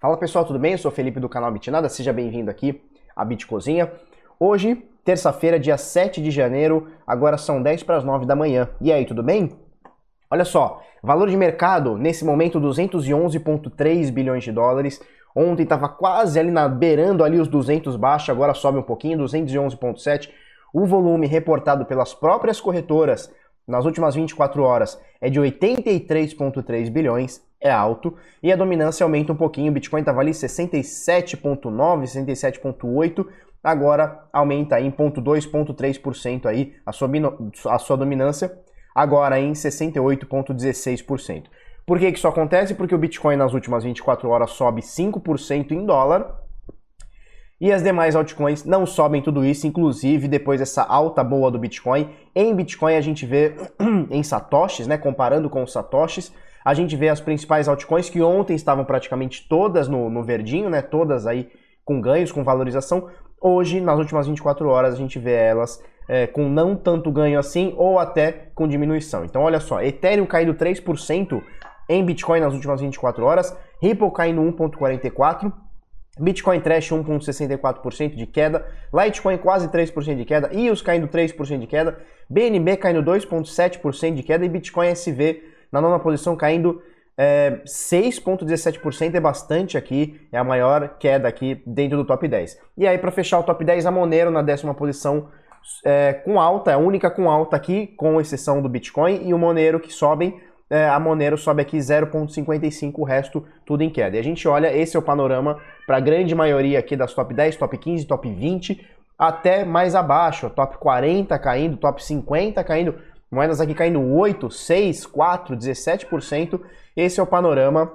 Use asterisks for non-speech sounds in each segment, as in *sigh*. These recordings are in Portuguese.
Fala pessoal, tudo bem? Eu sou Felipe do canal Bitnada, seja bem-vindo aqui à Bitcozinha. Hoje, terça-feira, dia 7 de janeiro, agora são 10 para as 9 da manhã. E aí, tudo bem? Olha só, valor de mercado nesse momento 211.3 bilhões de dólares. Ontem estava quase ali na beirando ali os 200 baixo, agora sobe um pouquinho, 211.7. O volume reportado pelas próprias corretoras nas últimas 24 horas é de 83,3 bilhões, é alto, e a dominância aumenta um pouquinho, o Bitcoin estava ali 67,9, 67,8, agora aumenta em 0,2, aí a sua, a sua dominância, agora em 68,16%. Por que, que isso acontece? Porque o Bitcoin nas últimas 24 horas sobe 5% em dólar, e as demais altcoins não sobem tudo isso, inclusive depois dessa alta boa do Bitcoin. Em Bitcoin a gente vê *clears throat* em satoshis, né, comparando com os satoshis, a gente vê as principais altcoins que ontem estavam praticamente todas no, no verdinho, né, todas aí com ganhos, com valorização. Hoje, nas últimas 24 horas, a gente vê elas é, com não tanto ganho assim ou até com diminuição. Então, olha só, Ethereum caindo 3% em Bitcoin nas últimas 24 horas, Ripple caindo 1,44%, Bitcoin Trash 1,64% de queda, Litecoin quase 3% de queda, EOS caindo 3% de queda, BNB caindo 2,7% de queda. E Bitcoin SV na nona posição caindo é, 6,17%, é bastante aqui, é a maior queda aqui dentro do top 10. E aí para fechar o top 10, a Monero na décima posição é, com alta, é a única com alta aqui, com exceção do Bitcoin, e o Monero que sobem é, a Monero sobe aqui 0,55, o resto tudo em queda. E a gente olha, esse é o panorama para a grande maioria aqui das top 10, top 15, top 20, até mais abaixo, top 40 caindo, top 50 caindo, moedas aqui caindo 8, 6, 4, 17%. Esse é o panorama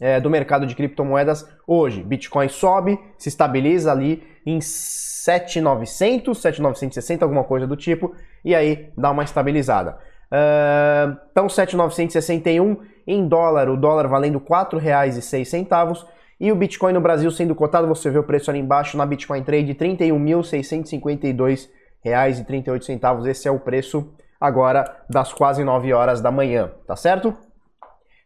é, do mercado de criptomoedas hoje. Bitcoin sobe, se estabiliza ali em 7,900, 7,960, alguma coisa do tipo, e aí dá uma estabilizada. Uh, então 7,961 em dólar, o dólar valendo R$ 4,06 e o Bitcoin no Brasil sendo cotado, você vê o preço ali embaixo na Bitcoin Trade, R$ 31.652,38. Esse é o preço agora das quase 9 horas da manhã, tá certo?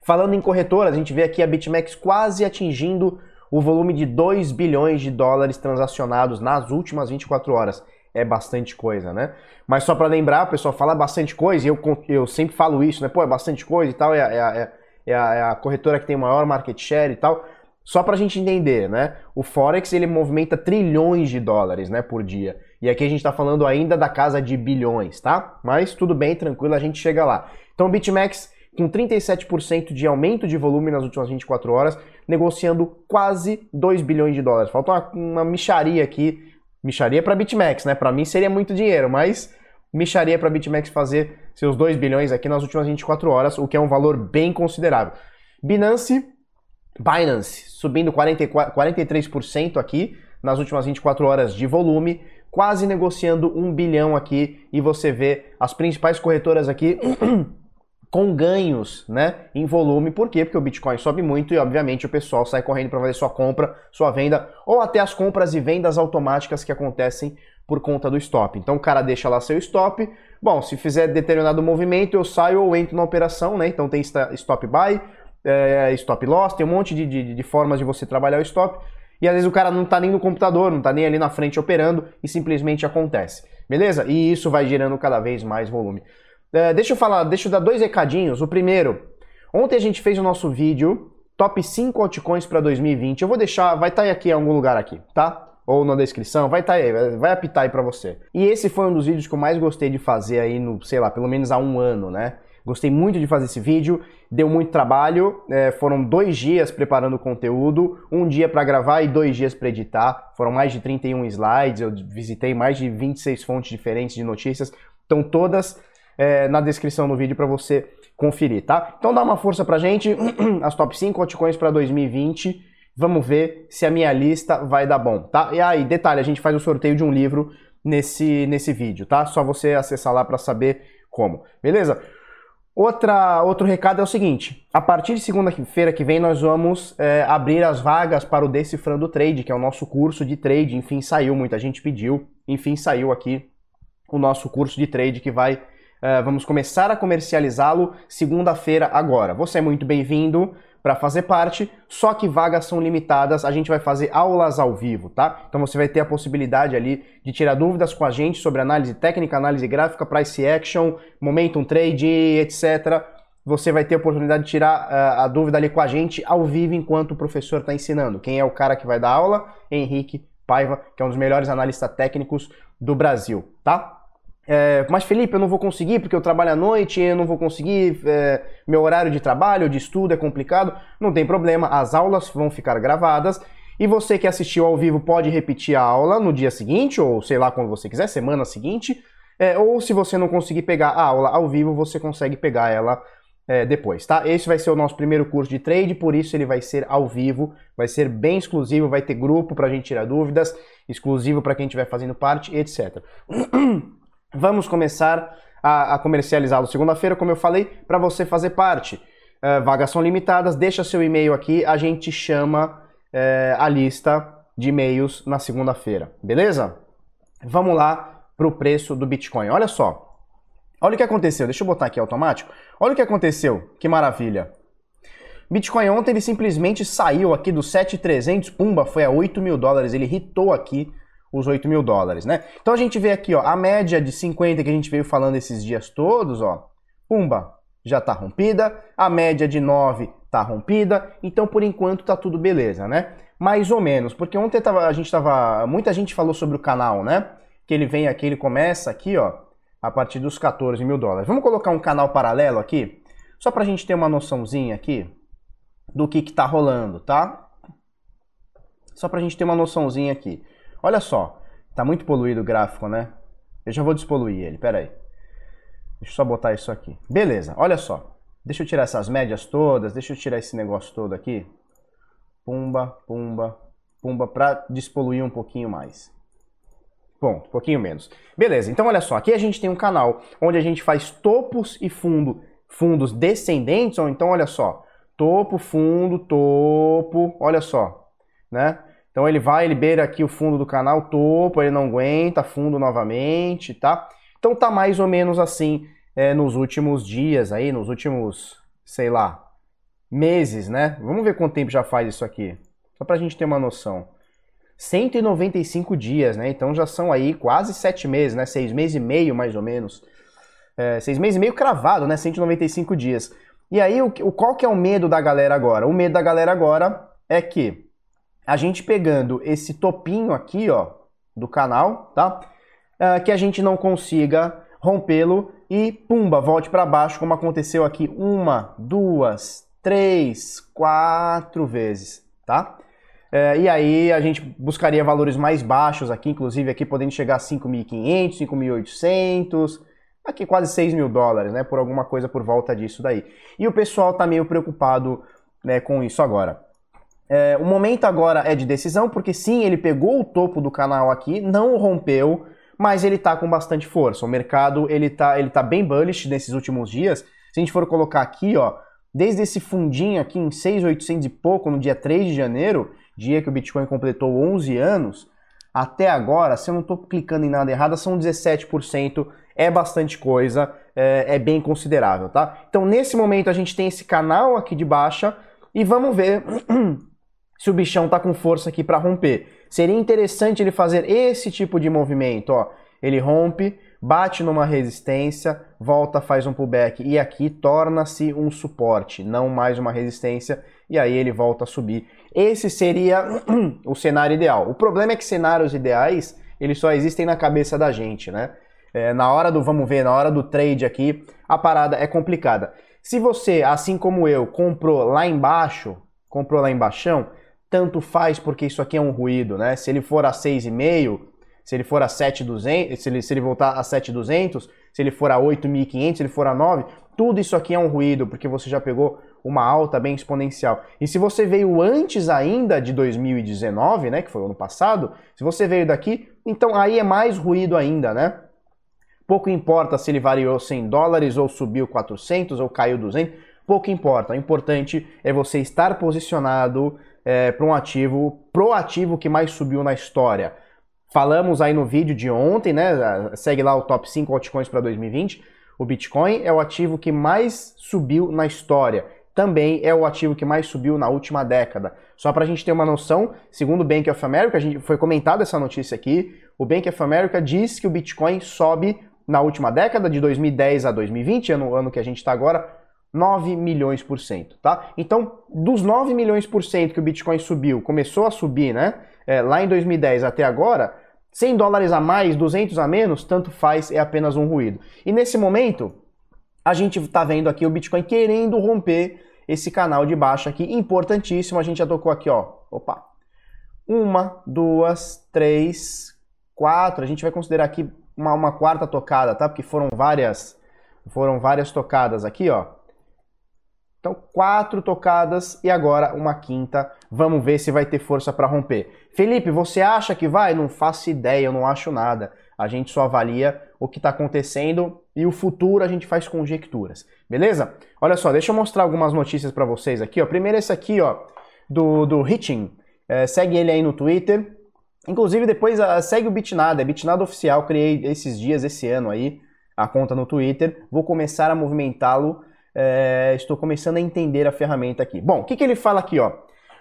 Falando em corretoras, a gente vê aqui a BitMEX quase atingindo o volume de 2 bilhões de dólares transacionados nas últimas 24 horas é bastante coisa, né? Mas só para lembrar, o pessoal fala bastante coisa, e eu, eu sempre falo isso, né? Pô, é bastante coisa e tal, é, é, é, é, a, é a corretora que tem maior market share e tal. Só para a gente entender, né? O Forex ele movimenta trilhões de dólares, né, por dia. E aqui a gente está falando ainda da casa de bilhões, tá? Mas tudo bem, tranquilo, a gente chega lá. Então o BitMEX com 37% de aumento de volume nas últimas 24 horas, negociando quase 2 bilhões de dólares. Falta uma, uma micharia aqui Micharia para BitMEX, né? Para mim seria muito dinheiro, mas micharia para BitMEX fazer seus 2 bilhões aqui nas últimas 24 horas, o que é um valor bem considerável. Binance, Binance subindo 44, 43% aqui nas últimas 24 horas de volume, quase negociando 1 bilhão aqui e você vê as principais corretoras aqui *clears throat* com ganhos né, em volume. Por quê? Porque o Bitcoin sobe muito e, obviamente, o pessoal sai correndo para fazer sua compra, sua venda, ou até as compras e vendas automáticas que acontecem por conta do stop. Então o cara deixa lá seu stop. Bom, se fizer determinado movimento, eu saio ou entro na operação, né? Então tem stop buy, é, stop loss, tem um monte de, de, de formas de você trabalhar o stop. E às vezes o cara não está nem no computador, não está nem ali na frente operando e simplesmente acontece. Beleza? E isso vai gerando cada vez mais volume. É, deixa eu falar, deixa eu dar dois recadinhos. O primeiro, ontem a gente fez o nosso vídeo top 5 altcoins para 2020. Eu vou deixar, vai estar tá aqui em algum lugar aqui, tá? Ou na descrição, vai estar tá aí, vai apitar aí para você. E esse foi um dos vídeos que eu mais gostei de fazer aí no, sei lá, pelo menos há um ano, né? Gostei muito de fazer esse vídeo, deu muito trabalho, é, foram dois dias preparando o conteúdo, um dia para gravar e dois dias para editar. Foram mais de 31 slides, eu visitei mais de 26 fontes diferentes de notícias, estão todas é, na descrição do vídeo para você conferir, tá? Então dá uma força pra gente, *clears throat* as top 5 altcoins para 2020. Vamos ver se a minha lista vai dar bom, tá? E aí, detalhe, a gente faz o sorteio de um livro nesse, nesse vídeo, tá? Só você acessar lá para saber como, beleza? Outra, outro recado é o seguinte: a partir de segunda-feira que vem, nós vamos é, abrir as vagas para o Decifrando Trade, que é o nosso curso de trade. Enfim, saiu, muita gente pediu. Enfim, saiu aqui o nosso curso de trade que vai Uh, vamos começar a comercializá-lo segunda-feira agora. Você é muito bem-vindo. para fazer parte, só que vagas são limitadas, a gente vai fazer aulas ao vivo, tá? Então você vai ter a possibilidade ali de tirar dúvidas com a gente sobre análise técnica, análise gráfica, price action, momentum trade, etc. Você vai ter a oportunidade de tirar uh, a dúvida ali com a gente ao vivo enquanto o professor está ensinando. Quem é o cara que vai dar aula? Henrique Paiva, que é um dos melhores analistas técnicos do Brasil, tá? É, mas Felipe, eu não vou conseguir porque eu trabalho à noite, eu não vou conseguir, é, meu horário de trabalho, de estudo é complicado. Não tem problema, as aulas vão ficar gravadas e você que assistiu ao vivo pode repetir a aula no dia seguinte, ou sei lá quando você quiser, semana seguinte. É, ou se você não conseguir pegar a aula ao vivo, você consegue pegar ela é, depois, tá? Esse vai ser o nosso primeiro curso de trade, por isso ele vai ser ao vivo, vai ser bem exclusivo, vai ter grupo para a gente tirar dúvidas, exclusivo para quem estiver fazendo parte, etc. *clears throat* Vamos começar a, a comercializá-lo segunda-feira, como eu falei, para você fazer parte. Uh, vagas são limitadas, deixa seu e-mail aqui, a gente chama uh, a lista de e-mails na segunda-feira, beleza? Vamos lá para o preço do Bitcoin. Olha só, olha o que aconteceu, deixa eu botar aqui automático. Olha o que aconteceu, que maravilha. Bitcoin ontem ele simplesmente saiu aqui do 7,300, pumba, foi a 8 mil dólares, ele hitou aqui os 8 mil dólares, né? Então a gente vê aqui, ó, a média de 50 que a gente veio falando esses dias todos, ó, pumba, já tá rompida, a média de 9 tá rompida, então por enquanto tá tudo beleza, né? Mais ou menos, porque ontem tava, a gente tava, muita gente falou sobre o canal, né? Que ele vem aqui, ele começa aqui, ó, a partir dos 14 mil dólares. Vamos colocar um canal paralelo aqui, só pra gente ter uma noçãozinha aqui do que que tá rolando, tá? Só pra gente ter uma noçãozinha aqui. Olha só, tá muito poluído o gráfico, né? Eu já vou despoluir ele, pera aí. Deixa eu só botar isso aqui. Beleza, olha só. Deixa eu tirar essas médias todas, deixa eu tirar esse negócio todo aqui. Pumba, pumba, pumba, pra despoluir um pouquinho mais. Bom, um pouquinho menos. Beleza, então olha só, aqui a gente tem um canal onde a gente faz topos e fundo, fundos descendentes, ou então olha só, topo, fundo, topo, olha só, né? Então ele vai, ele beira aqui o fundo do canal, topo, ele não aguenta, fundo novamente, tá? Então tá mais ou menos assim é, nos últimos dias aí, nos últimos, sei lá, meses, né? Vamos ver quanto tempo já faz isso aqui, só pra gente ter uma noção. 195 dias, né? Então já são aí quase sete meses, né? Seis meses e meio, mais ou menos. É, seis meses e meio cravado, né? 195 dias. E aí, o, qual que é o medo da galera agora? O medo da galera agora é que a gente pegando esse topinho aqui, ó, do canal, tá? Uh, que a gente não consiga rompê-lo e pumba, volte para baixo, como aconteceu aqui uma, duas, três, quatro vezes, tá? Uh, e aí a gente buscaria valores mais baixos aqui, inclusive aqui podendo chegar a 5.500, 5.800, aqui quase 6 mil dólares, né? Por alguma coisa por volta disso daí. E o pessoal tá meio preocupado né, com isso agora. É, o momento agora é de decisão, porque sim, ele pegou o topo do canal aqui, não rompeu, mas ele tá com bastante força. O mercado ele tá, ele tá bem bullish nesses últimos dias. Se a gente for colocar aqui, ó, desde esse fundinho aqui em 6.800 e pouco, no dia 3 de janeiro, dia que o Bitcoin completou 11 anos, até agora, se eu não estou clicando em nada errado, são 17%, é bastante coisa, é, é bem considerável, tá? Então, nesse momento, a gente tem esse canal aqui de baixa e vamos ver *clears throat* se o bichão tá com força aqui para romper. Seria interessante ele fazer esse tipo de movimento, ó. Ele rompe, bate numa resistência, volta, faz um pullback e aqui torna-se um suporte, não mais uma resistência, e aí ele volta a subir. Esse seria *clears throat* o cenário ideal. O problema é que cenários ideais, eles só existem na cabeça da gente, né? É, na hora do, vamos ver, na hora do trade aqui, a parada é complicada. Se você, assim como eu, comprou lá embaixo, comprou lá embaixo, tanto faz porque isso aqui é um ruído, né? Se ele for a 6,5, se ele for a 7,200, se ele, se ele voltar a 7,200, se ele for a 8.500, se ele for a 9, tudo isso aqui é um ruído, porque você já pegou uma alta bem exponencial. E se você veio antes ainda de 2019, né, que foi o ano passado, se você veio daqui, então aí é mais ruído ainda, né? Pouco importa se ele variou 100 dólares ou subiu 400 ou caiu 200, pouco importa. O importante é você estar posicionado é, para um ativo proativo que mais subiu na história. Falamos aí no vídeo de ontem, né? Segue lá o top 5 altcoins para 2020. O Bitcoin é o ativo que mais subiu na história. também é o ativo que mais subiu na última década. Só para a gente ter uma noção, segundo o Bank of America, a gente foi comentada essa notícia aqui, o Bank of America diz que o Bitcoin sobe na última década, de 2010 a 2020, ano, ano que a gente está agora, 9 milhões por cento, tá? Então, dos 9 milhões por cento que o Bitcoin subiu, começou a subir, né? É, lá em 2010 até agora, 100 dólares a mais, 200 a menos, tanto faz, é apenas um ruído. E nesse momento, a gente está vendo aqui o Bitcoin querendo romper esse canal de baixa aqui, importantíssimo. A gente já tocou aqui, ó. Opa. Uma, duas, três, quatro. A gente vai considerar aqui uma, uma quarta tocada, tá? Porque foram várias, foram várias tocadas aqui, ó. Então, quatro tocadas e agora uma quinta. Vamos ver se vai ter força para romper. Felipe, você acha que vai? Não faço ideia, eu não acho nada. A gente só avalia o que está acontecendo e o futuro a gente faz conjecturas. Beleza? Olha só, deixa eu mostrar algumas notícias para vocês aqui. Ó. Primeiro esse aqui, ó, do, do Hitching. É, segue ele aí no Twitter. Inclusive, depois uh, segue o Bitnada, é Bitnada Oficial. Criei esses dias, esse ano aí, a conta no Twitter. Vou começar a movimentá-lo é, estou começando a entender a ferramenta aqui. Bom, o que, que ele fala aqui, ó?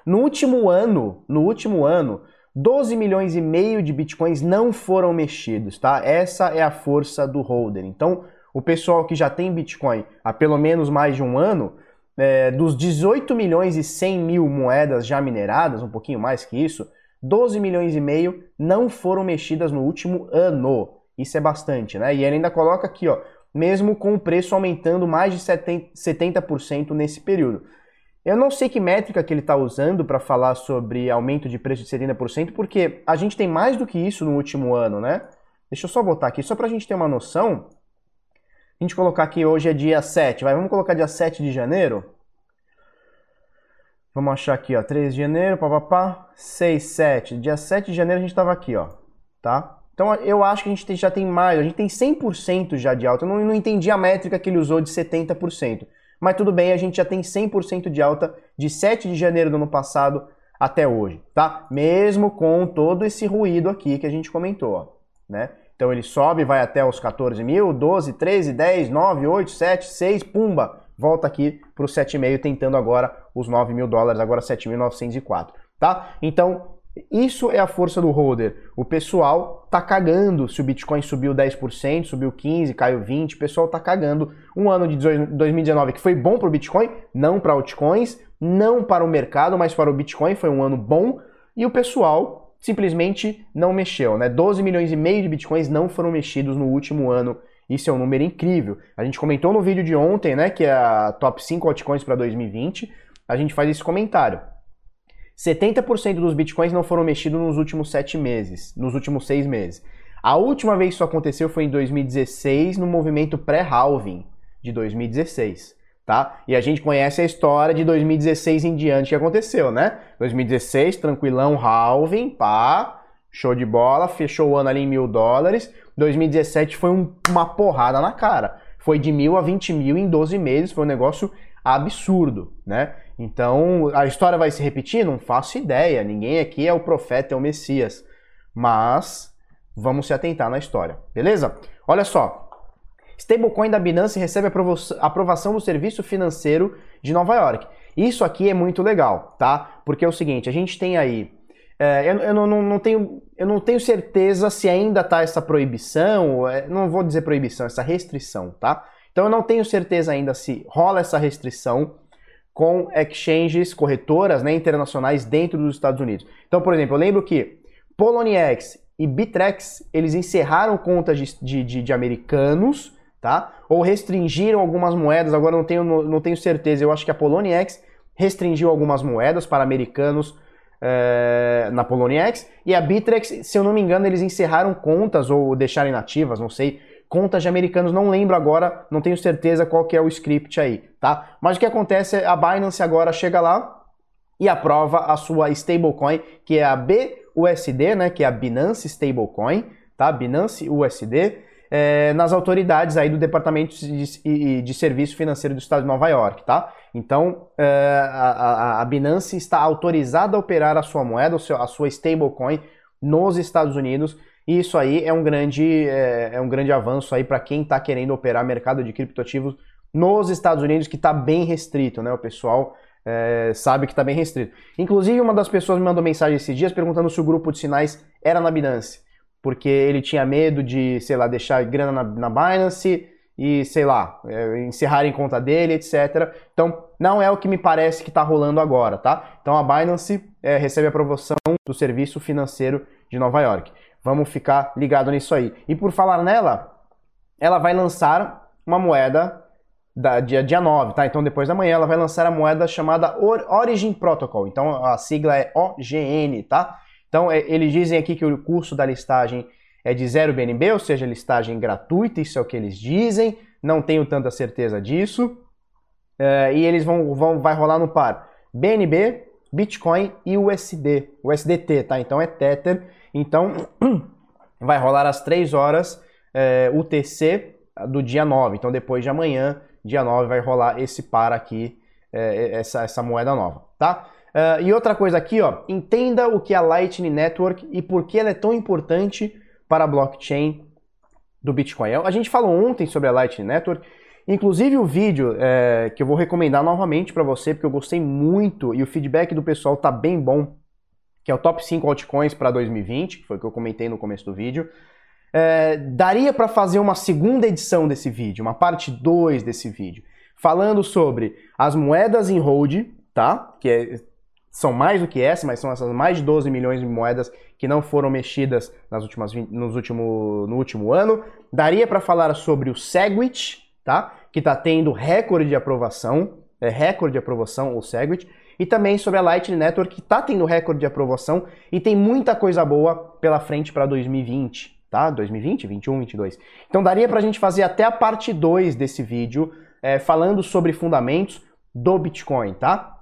No último ano, no último ano, 12 milhões e meio de bitcoins não foram mexidos, tá? Essa é a força do holder. Então, o pessoal que já tem bitcoin há pelo menos mais de um ano, é, dos 18 milhões e 100 mil moedas já mineradas, um pouquinho mais que isso, 12 milhões e meio não foram mexidas no último ano. Isso é bastante, né? E ele ainda coloca aqui, ó, mesmo com o preço aumentando mais de 70% nesse período. Eu não sei que métrica que ele está usando para falar sobre aumento de preço de 70%, porque a gente tem mais do que isso no último ano, né? Deixa eu só botar aqui, só para a gente ter uma noção. A gente colocar aqui hoje é dia 7, vai, vamos colocar dia 7 de janeiro. Vamos achar aqui, ó, 3 de janeiro, papapá, 6, 7. Dia 7 de janeiro a gente estava aqui, ó, tá? Então eu acho que a gente já tem mais, a gente tem 100% já de alta. Eu não, não entendi a métrica que ele usou de 70%. Mas tudo bem, a gente já tem 100% de alta de 7 de janeiro do ano passado até hoje, tá? Mesmo com todo esse ruído aqui que a gente comentou, né? Então ele sobe, vai até os 14 mil, 12, 13, 10, 9, 8, 7, 6, pumba, volta aqui para o 7,5, tentando agora os 9 mil dólares, agora 7.904, tá? Então isso é a força do holder. O pessoal tá cagando se o Bitcoin subiu 10%, subiu 15%, caiu 20%. O pessoal tá cagando. Um ano de 2019 que foi bom para o Bitcoin, não para altcoins, não para o mercado, mas para o Bitcoin foi um ano bom. E o pessoal simplesmente não mexeu, né? 12 milhões e meio de Bitcoins não foram mexidos no último ano. Isso é um número incrível. A gente comentou no vídeo de ontem, né, que é a top 5 altcoins para 2020. A gente faz esse comentário. 70% dos bitcoins não foram mexidos nos últimos sete meses, nos últimos seis meses. A última vez que isso aconteceu foi em 2016, no movimento pré-halving de 2016, tá? E a gente conhece a história de 2016 em diante que aconteceu, né? 2016, tranquilão, halving, pá, show de bola, fechou o ano ali em mil dólares. 2017 foi um, uma porrada na cara. Foi de mil a 20 mil em 12 meses, foi um negócio absurdo, né? Então, a história vai se repetir? Não faço ideia. Ninguém aqui é o profeta, é o Messias. Mas vamos se atentar na história, beleza? Olha só. Stablecoin da Binance recebe aprovação do Serviço Financeiro de Nova York. Isso aqui é muito legal, tá? Porque é o seguinte, a gente tem aí. É, eu, eu não, não, não, tenho, eu não tenho certeza se ainda tá essa proibição, é, não vou dizer proibição, essa restrição, tá? Então eu não tenho certeza ainda se rola essa restrição com exchanges, corretoras né, internacionais dentro dos Estados Unidos. Então, por exemplo, eu lembro que Poloniex e Bitrex, eles encerraram contas de, de, de, americanos, tá? Ou restringiram algumas moedas, agora não tenho, não, tenho certeza, eu acho que a Poloniex restringiu algumas moedas para americanos é, na Poloniex, e a Bitrex, se eu não me engano, eles encerraram contas ou deixaram inativas, não sei, contas de americanos, não lembro agora, não tenho certeza qual que é o script aí, tá? Mas o que acontece é a Binance agora chega lá e aprova a sua stablecoin, que é a BUSD, né, que é a Binance Stablecoin, tá? Binance USD, é, nas autoridades aí do Departamento de, de, Serviço Financeiro do Estado de Nova York, tá? Então, é, a, a, Binance está autorizada a operar a sua moeda, a sua stablecoin nos Estados Unidos e isso aí é um grande, é, é um grande avanço aí para quem está querendo operar mercado de criptoativos nos Estados Unidos que está bem restrito, né? O pessoal é, sabe que está bem restrito. Inclusive, uma das pessoas me mandou mensagem esses dias perguntando se o grupo de sinais era na Binance, porque ele tinha medo de, sei lá, deixar grana na, na Binance e, sei lá, é, encerrarem conta dele, etc. Então, não é o que me parece que está rolando agora, tá? Então, a Binance é, recebe a aprovação do serviço financeiro de Nova York. Vamos ficar ligado nisso aí. E por falar nela, ela vai lançar uma moeda da, dia, dia 9, tá? Então depois da manhã ela vai lançar a moeda chamada Origin Protocol. Então a sigla é OGN, tá? Então é, eles dizem aqui que o custo da listagem é de 0 BNB, ou seja, listagem gratuita, isso é o que eles dizem. Não tenho tanta certeza disso. É, e eles vão, vão vai rolar no par BNB, Bitcoin e USD, USDT, tá? Então é Tether. Então *clears throat* vai rolar às 3 horas é, UTC do dia 9. Então depois de amanhã dia 9 vai rolar esse par aqui, é, essa, essa moeda nova, tá? Uh, e outra coisa aqui, ó, entenda o que é a Lightning Network e por que ela é tão importante para a blockchain do Bitcoin. A gente falou ontem sobre a Lightning Network, inclusive o vídeo é, que eu vou recomendar novamente para você, porque eu gostei muito e o feedback do pessoal tá bem bom, que é o Top 5 Altcoins para 2020, que foi o que eu comentei no começo do vídeo. É, daria para fazer uma segunda edição desse vídeo, uma parte 2 desse vídeo, falando sobre as moedas em hold, tá? Que é, são mais do que essa, mas são essas mais de 12 milhões de moedas que não foram mexidas nas últimas, nos último, no último ano. Daria para falar sobre o Segwit, tá? Que está tendo recorde de aprovação, é recorde de aprovação o Segwit, e também sobre a Lightning Network que está tendo recorde de aprovação e tem muita coisa boa pela frente para 2020 tá? 2020, 21, 22. Então daria pra gente fazer até a parte 2 desse vídeo, é, falando sobre fundamentos do Bitcoin, tá?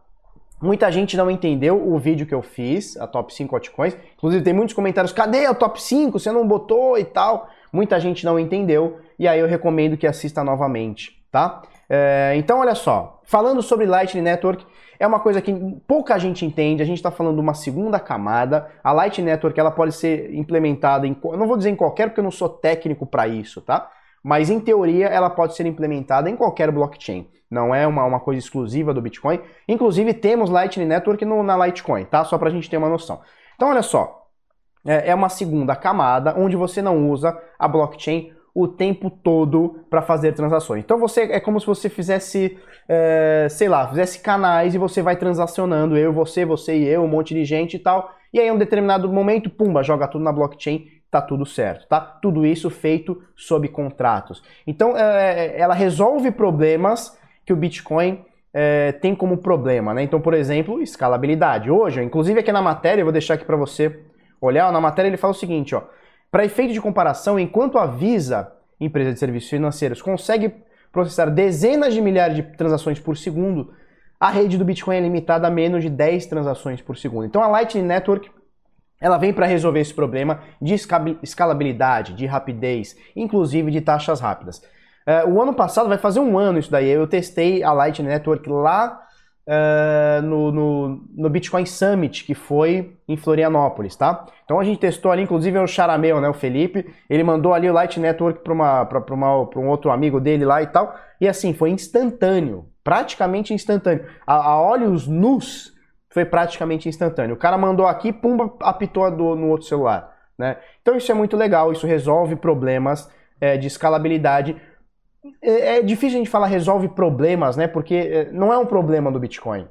Muita gente não entendeu o vídeo que eu fiz, a top 5 altcoins. Inclusive tem muitos comentários, cadê a top 5? Você não botou e tal. Muita gente não entendeu e aí eu recomendo que assista novamente, tá? É, então olha só, falando sobre Lightning Network, é uma coisa que pouca gente entende. A gente está falando de uma segunda camada. A Light Network ela pode ser implementada em, não vou dizer em qualquer, porque eu não sou técnico para isso, tá? Mas em teoria ela pode ser implementada em qualquer blockchain. Não é uma, uma coisa exclusiva do Bitcoin. Inclusive temos Lightning Network no, na Litecoin, tá? Só para a gente ter uma noção. Então olha só, é, é uma segunda camada onde você não usa a blockchain o tempo todo para fazer transações. Então você é como se você fizesse, é, sei lá, fizesse canais e você vai transacionando eu, você, você e eu, um monte de gente e tal. E aí, em um determinado momento, pumba, joga tudo na blockchain, tá tudo certo, tá? Tudo isso feito sob contratos. Então, é, ela resolve problemas que o Bitcoin é, tem como problema, né? Então, por exemplo, escalabilidade. Hoje, inclusive aqui na matéria, eu vou deixar aqui para você olhar, na matéria ele fala o seguinte, ó. Para efeito de comparação, enquanto a Visa, empresa de serviços financeiros, consegue processar dezenas de milhares de transações por segundo, a rede do Bitcoin é limitada a menos de 10 transações por segundo. Então a Lightning Network ela vem para resolver esse problema de escalabilidade, de rapidez, inclusive de taxas rápidas. Uh, o ano passado, vai fazer um ano isso daí, eu testei a Lightning Network lá uh, no, no, no, Bitcoin Summit, que foi em Florianópolis, tá? Então a gente testou ali, inclusive é o Charameu, né, o Felipe, ele mandou ali o Light Network para um outro amigo dele lá e tal, e assim, foi instantâneo, praticamente instantâneo. A, a olhos nus, foi praticamente instantâneo. O cara mandou aqui, pumba, apitou do, no outro celular, né? Então isso é muito legal, isso resolve problemas é, de escalabilidade é, é difícil a gente falar resolve problemas, né? Porque é, não é um problema do Bitcoin.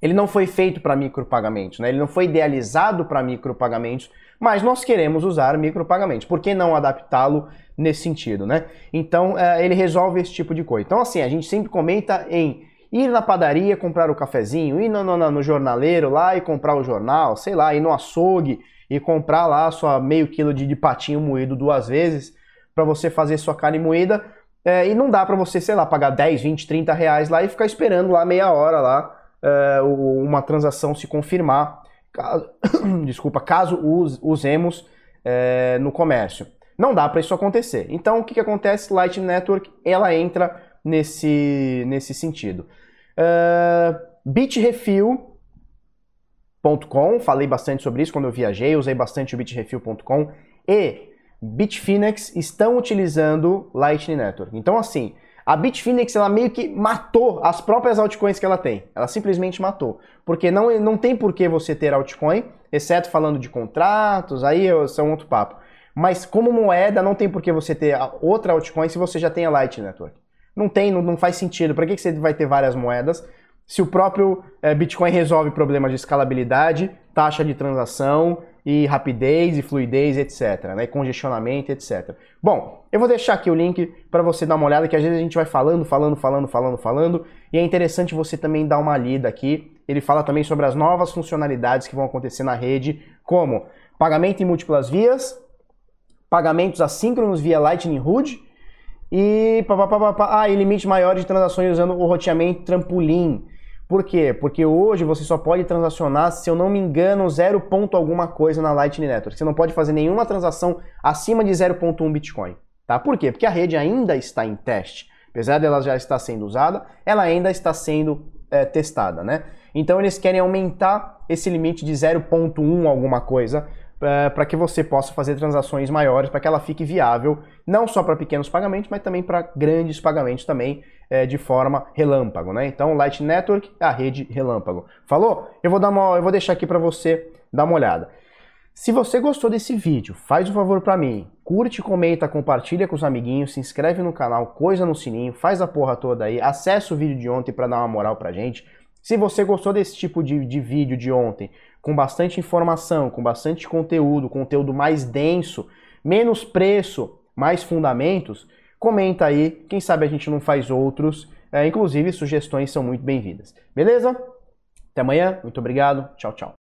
Ele não foi feito para micropagamentos, né? Ele não foi idealizado para micropagamentos, mas nós queremos usar micropagamentos. Por que não adaptá-lo nesse sentido, né? Então, é, ele resolve esse tipo de coisa. Então, assim, a gente sempre comenta em ir na padaria comprar o cafezinho, ir no, no, no jornaleiro lá e comprar o jornal, sei lá, ir no açougue e comprar lá sua meio quilo de, de patinho moído duas vezes para você fazer sua carne moída é, e não dá para você, sei lá, pagar 10, 20, 30 reais lá e ficar esperando lá meia hora lá é, uma transação se confirmar. Caso, *coughs* desculpa, caso usemos é, no comércio. Não dá para isso acontecer. Então, o que, que acontece? Lightning Network, ela entra nesse, nesse sentido. Uh, Bitrefill.com, falei bastante sobre isso quando eu viajei, usei bastante o bitrefill.com e Bitfinex estão utilizando Lightning Network. Então, assim, a Bitfinex ela meio que matou as próprias altcoins que ela tem. Ela simplesmente matou. Porque não, não tem por que você ter altcoin, exceto falando de contratos, aí são outro papo. Mas como moeda, não tem por que você ter outra altcoin se você já tem a Lightning Network. Não tem, não, não faz sentido. Para que, que você vai ter várias moedas se o próprio é, Bitcoin resolve problemas de escalabilidade, taxa de transação e rapidez e fluidez, etc. Né? Congestionamento, etc. Bom, eu vou deixar aqui o link para você dar uma olhada, que às vezes a gente vai falando, falando, falando, falando, falando, e é interessante você também dar uma lida aqui. Ele fala também sobre as novas funcionalidades que vão acontecer na rede, como pagamento em múltiplas vias, pagamentos assíncronos via Lightning HUD e, pá, pá, pá, pá, ah, e limite maior de transações usando o roteamento trampolim. Por quê? Porque hoje você só pode transacionar, se eu não me engano, 0 ponto alguma coisa na Lightning Network. Você não pode fazer nenhuma transação acima de 0.1 Bitcoin. Tá? Por quê? Porque a rede ainda está em teste. Apesar dela já estar sendo usada, ela ainda está sendo é, testada, né? Então eles querem aumentar esse limite de 0.1 alguma coisa é, para que você possa fazer transações maiores, para que ela fique viável, não só para pequenos pagamentos, mas também para grandes pagamentos também, é, de forma relâmpago, né? Então, Light Network é a rede relâmpago. Falou? Eu vou, dar uma, eu vou deixar aqui para você dar uma olhada. Se você gostou desse vídeo, faz um favor para mim, curte, comenta, compartilha com os amiguinhos, se inscreve no canal, coisa no sininho, faz a porra toda aí, acessa o vídeo de ontem para dar uma moral pra gente. Se você gostou desse tipo de, de vídeo de ontem, com bastante informação, com bastante conteúdo, conteúdo mais denso, menos preço, mais fundamentos, comenta aí, quem sabe a gente não faz outros. É, inclusive, sugestões são muito bem-vindas. Beleza? Até amanhã, muito obrigado, tchau, tchau.